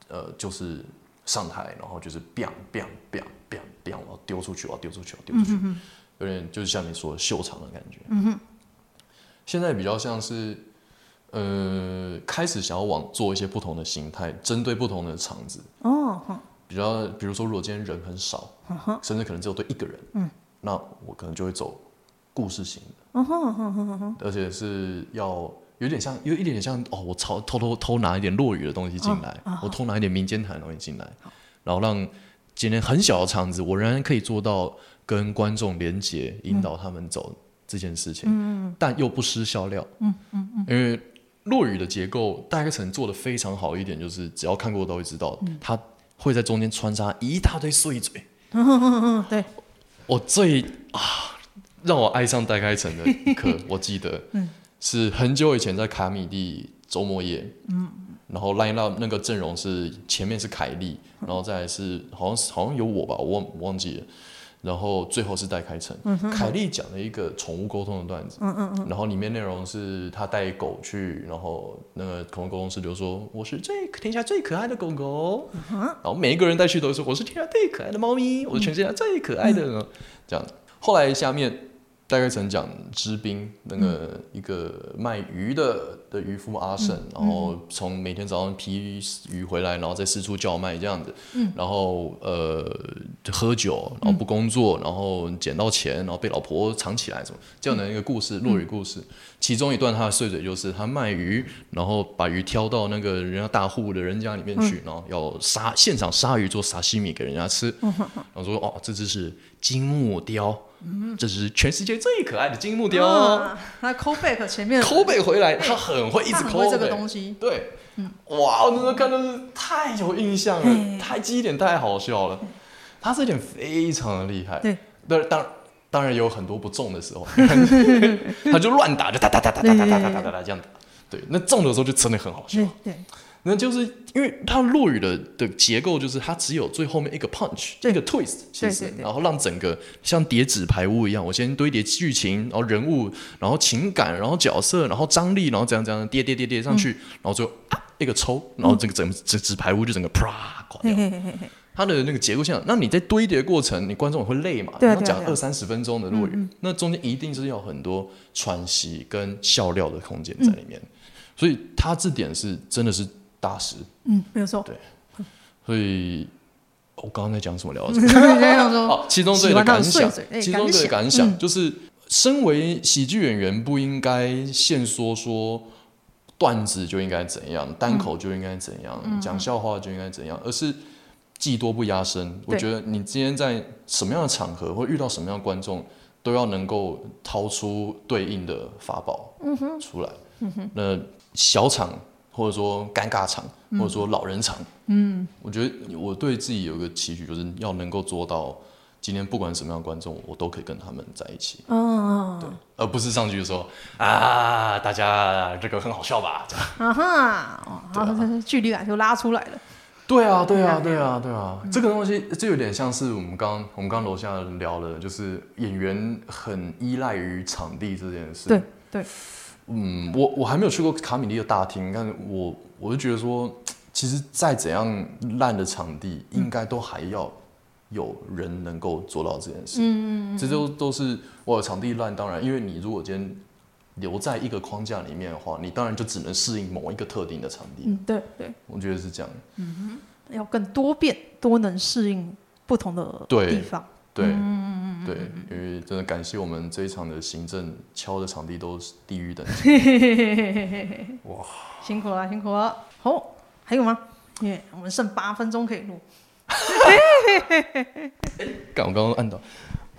呃，就是上台然后就是 biang biang biang biang biang，然后丢出去，我要丢出去，我丢出去，嗯、哼哼有点就是像你说的秀场的感觉。嗯哼。现在比较像是，呃，开始想要往做一些不同的形态，针对不同的场子。哦。比较，比如说，如果今天人很少，甚至可能只有对一个人，嗯，那我可能就会走故事型的。而且是要有点像，有一点点像哦，我偷偷偷偷拿一点落语的东西进来，我偷拿一点民间谈的东西进来，然后让今天很小的场子，我仍然可以做到跟观众连接，引导他们走这件事情，嗯。但又不失笑料。嗯嗯嗯。因为落雨的结构，戴开成做的非常好一点，就是只要看过都会知道，他会在中间穿插一大堆碎嘴。对，我最啊。让我爱上戴开成的一刻，我记得是很久以前在卡米蒂周末夜，然后 line up 那个阵容是前面是凯莉，然后再来是好像好像有我吧，我忘忘记了，然后最后是戴开成。凯莉讲了一个宠物沟通的段子，然后里面内容是他带狗去，然后那个宠物沟通师就说：“我是最天下最可爱的狗狗。”然后每一个人带去都说：“我是天下最可爱的猫咪，我是全世界最可爱的。”这样。后来下面。戴开成讲知兵那个一个卖鱼的的渔夫阿胜，嗯、然后从每天早上批鱼回来，然后再四处叫卖这样子，嗯、然后呃喝酒，然后不工作，嗯、然后捡到钱，然后被老婆藏起来什么这样的一个故事，落雨故事。嗯、其中一段他的碎嘴就是他卖鱼，然后把鱼挑到那个人家大户的人家里面去，嗯、然后要杀现场杀鱼做沙西米给人家吃，嗯、然后说哦这只是金木雕。嗯，这是全世界最可爱的金木雕。啊、他 call back 前面 call back 回来，他很会一直 call 这个东西。对，嗯、哇，我那时候看的是太有印象了，太记忆点太好笑了。他这点非常的厉害。对，当当当然有很多不中的时候，他就乱打，就哒哒哒哒哒哒哒哒哒哒这样打。对，那中的时候就真的很好笑。对。对那就是因为它落雨的的结构，就是它只有最后面一个 punch，对。一个 twist，其实，对对。对，然后让整个像叠纸牌屋一样，我先堆叠剧情，然后人物，然后情感，然后角色，然后张力，然后这样这样叠叠叠叠上去，嗯、然后最后啊一个抽，然后这个整这纸牌屋就整个啪垮掉。它的那个结构像，那你在堆叠过程，你观众也会累嘛？你要讲二三十分钟的落雨，嗯嗯，那中间一定是要很多喘息跟笑料的空间在里面，嗯、所以它这点是真的是。大师，嗯，没有错，对，所以我刚刚在讲什么聊 的？好，其中这个感想，其中这个感想就是，身为喜剧演员，不应该限缩说段子就应该怎样，单口就应该怎样，讲笑话就应该怎样，而是技多不压身。我觉得你今天在什么样的场合，或遇到什么样的观众，都要能够掏出对应的法宝，出来。那小场。或者说尴尬场，或者说老人场，嗯，我觉得我对自己有一个期许，就是要能够做到今天不管什么样的观众，我都可以跟他们在一起，嗯，对，而不是上去就说啊，大家这个很好笑吧，这样，啊哈，哦，距离感就拉出来了，对啊，对啊，对啊，对啊，这个东西就有点像是我们刚我们刚楼下聊的，就是演员很依赖于场地这件事，对对。嗯，我我还没有去过卡米利的大厅，但我我就觉得说，其实再怎样烂的场地，应该都还要有人能够做到这件事。嗯嗯，这都都是我场地烂，当然，因为你如果今天留在一个框架里面的话，你当然就只能适应某一个特定的场地。嗯，对对，我觉得是这样。嗯哼，要更多变，多能适应不同的地方。对，嗯嗯嗯，对，因为真的感谢我们这一场的行政敲的场地都是地狱等级。哇，辛苦了，辛苦了。好，还有吗？耶，我们剩八分钟可以录。刚我刚刚按到，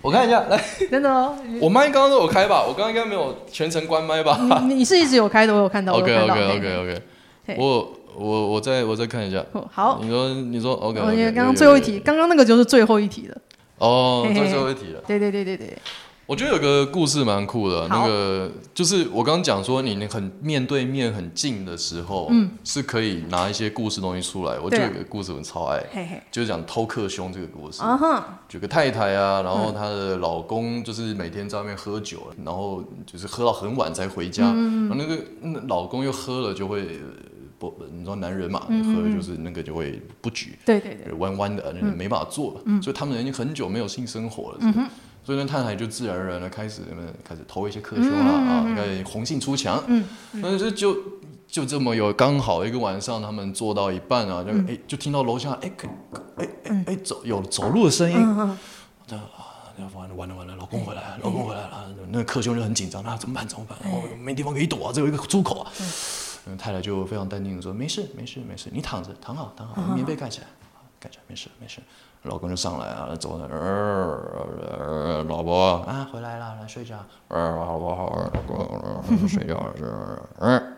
我看一下，来，真的哦。我麦刚刚都有开吧？我刚刚应该没有全程关麦吧？你是一直有开的，我有看到。OK OK OK OK。我我我再我再看一下。好，你说你说 OK。因为刚刚最后一题，刚刚那个就是最后一题了。哦，这最后一题了。对对对对对。我觉得有个故事蛮酷的，那个就是我刚刚讲说，你很面对面很近的时候，嗯，是可以拿一些故事东西出来。我就有个故事我超爱，就是讲偷克兄这个故事。有个太太啊，然后她的老公就是每天在外面喝酒，然后就是喝到很晚才回家，然后那个那老公又喝了就会不，你知道男人嘛，喝了就是那个就会不举，对对对，弯弯的，没办法做了，所以他们已经很久没有性生活了。所以呢，太太就自然而然的开始，开始投一些克兄啊啊，开始红杏出墙。嗯，那就就就这么有刚好一个晚上，他们做到一半啊，就哎就听到楼下哎哎哎哎走有走路的声音。啊，完了完了完了，老公回来了，老公回来了。那个克兄就很紧张，那怎么办怎么办？哦，没地方可以躲啊，只有一个出口啊。嗯，太太就非常淡定的说：“没事没事没事，你躺着躺好躺好，棉被盖起来，盖起来没事没事。”老公就上来啊，走那，呃，老婆啊，回来了，来睡觉。呃，老婆好，老公睡觉。嗯，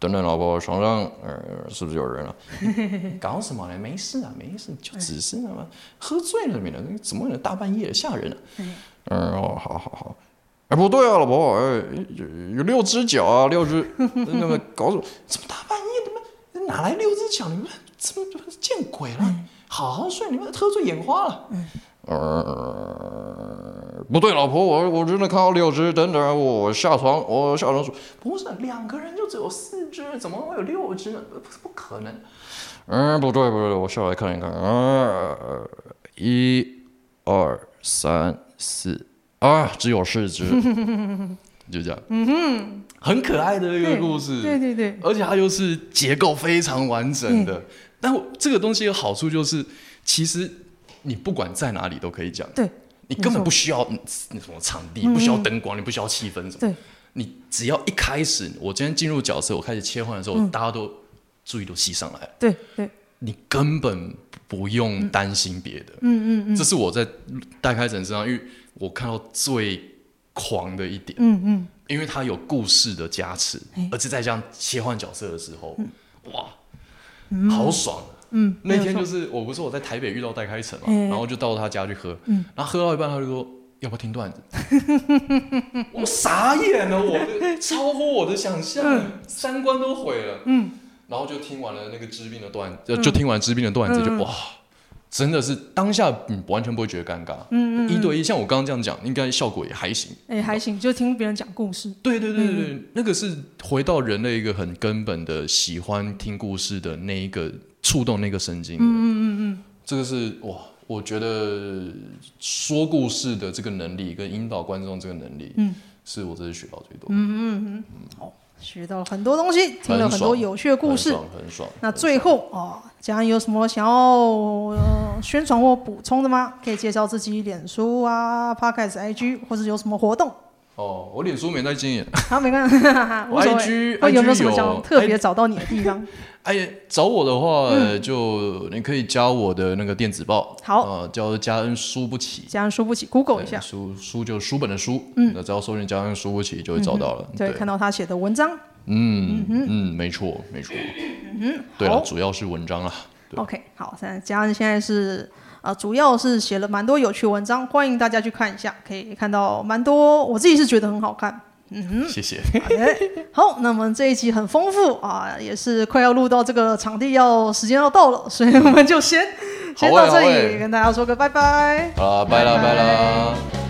等等，老婆床上，呃，是不是有人了？搞什么呢？没事啊，没事，就只是那么喝醉了，没了，怎么可能大半夜吓人呢？嗯，哦，好好好。哎，不对啊，老婆，哎，有有六只脚啊，六只，那么搞什么？怎么大半夜的嘛？哪来六只脚？你们怎么见鬼了？好好睡，你们喝醉眼花了。嗯，不对，老婆，我我真的看到六只，等等，我下床，我下床说，不是两个人就只有四只，怎么会有六只呢？不不可能。嗯，不对不对，我下来看一看，啊，一、二、三、四，啊，只有四只，就这样。嗯哼，很可爱的一个故事，对对对，而且它又是结构非常完整的。嗯、但这个东西的好处就是，其实。你不管在哪里都可以讲，对，你根本不需要那什么场地，不需要灯光，你不需要气氛什么，对，你只要一开始，我今天进入角色，我开始切换的时候，大家都注意都吸上来，对对，你根本不用担心别的，嗯嗯嗯，这是我在戴开整身上，因为我看到最狂的一点，嗯嗯，因为它有故事的加持，而且在这样切换角色的时候，哇，好爽。嗯，那天就是我不是我在台北遇到戴开成嘛，然后就到他家去喝，嗯，然后喝到一半他就说要不要听段子，我傻眼了，我超乎我的想象，三观都毁了，嗯，然后就听完了那个治病的段，就就听完治病的段子就哇，真的是当下你完全不会觉得尴尬，嗯嗯，一对一像我刚刚这样讲，应该效果也还行，哎还行，就听别人讲故事，对对对对，那个是回到人类一个很根本的喜欢听故事的那一个。触动那个神经，嗯嗯嗯嗯，这个是哇，我觉得说故事的。这个能力跟引导观众这个能力，嗯，是我这次学到最多，嗯嗯嗯，好，学到了很多东西，听了很多有趣的故事，很爽，很爽。那最后啊，嘉恩有什么想要宣传或补充的吗？可以介绍自己脸书啊、Podcast、IG，或者有什么活动？哦，我脸书没在经营，好，没关系。我 IG，有没有什么想特别找到你的地方？哎，找我的话，就你可以加我的那个电子报，好，呃叫嘉恩输不起，嘉恩输不起，Google 一下，书书就书本的书，嗯，那只要搜寻嘉恩输不起就会找到了，对，看到他写的文章，嗯嗯，没错没错，嗯，对了，主要是文章啊，OK，好，现在嘉恩现在是啊，主要是写了蛮多有趣文章，欢迎大家去看一下，可以看到蛮多，我自己是觉得很好看。嗯哼，谢谢。好，那么这一集很丰富啊，也是快要录到这个场地要时间要到了，所以我们就先先到这里，跟大家说个拜拜。好了，拜了拜了。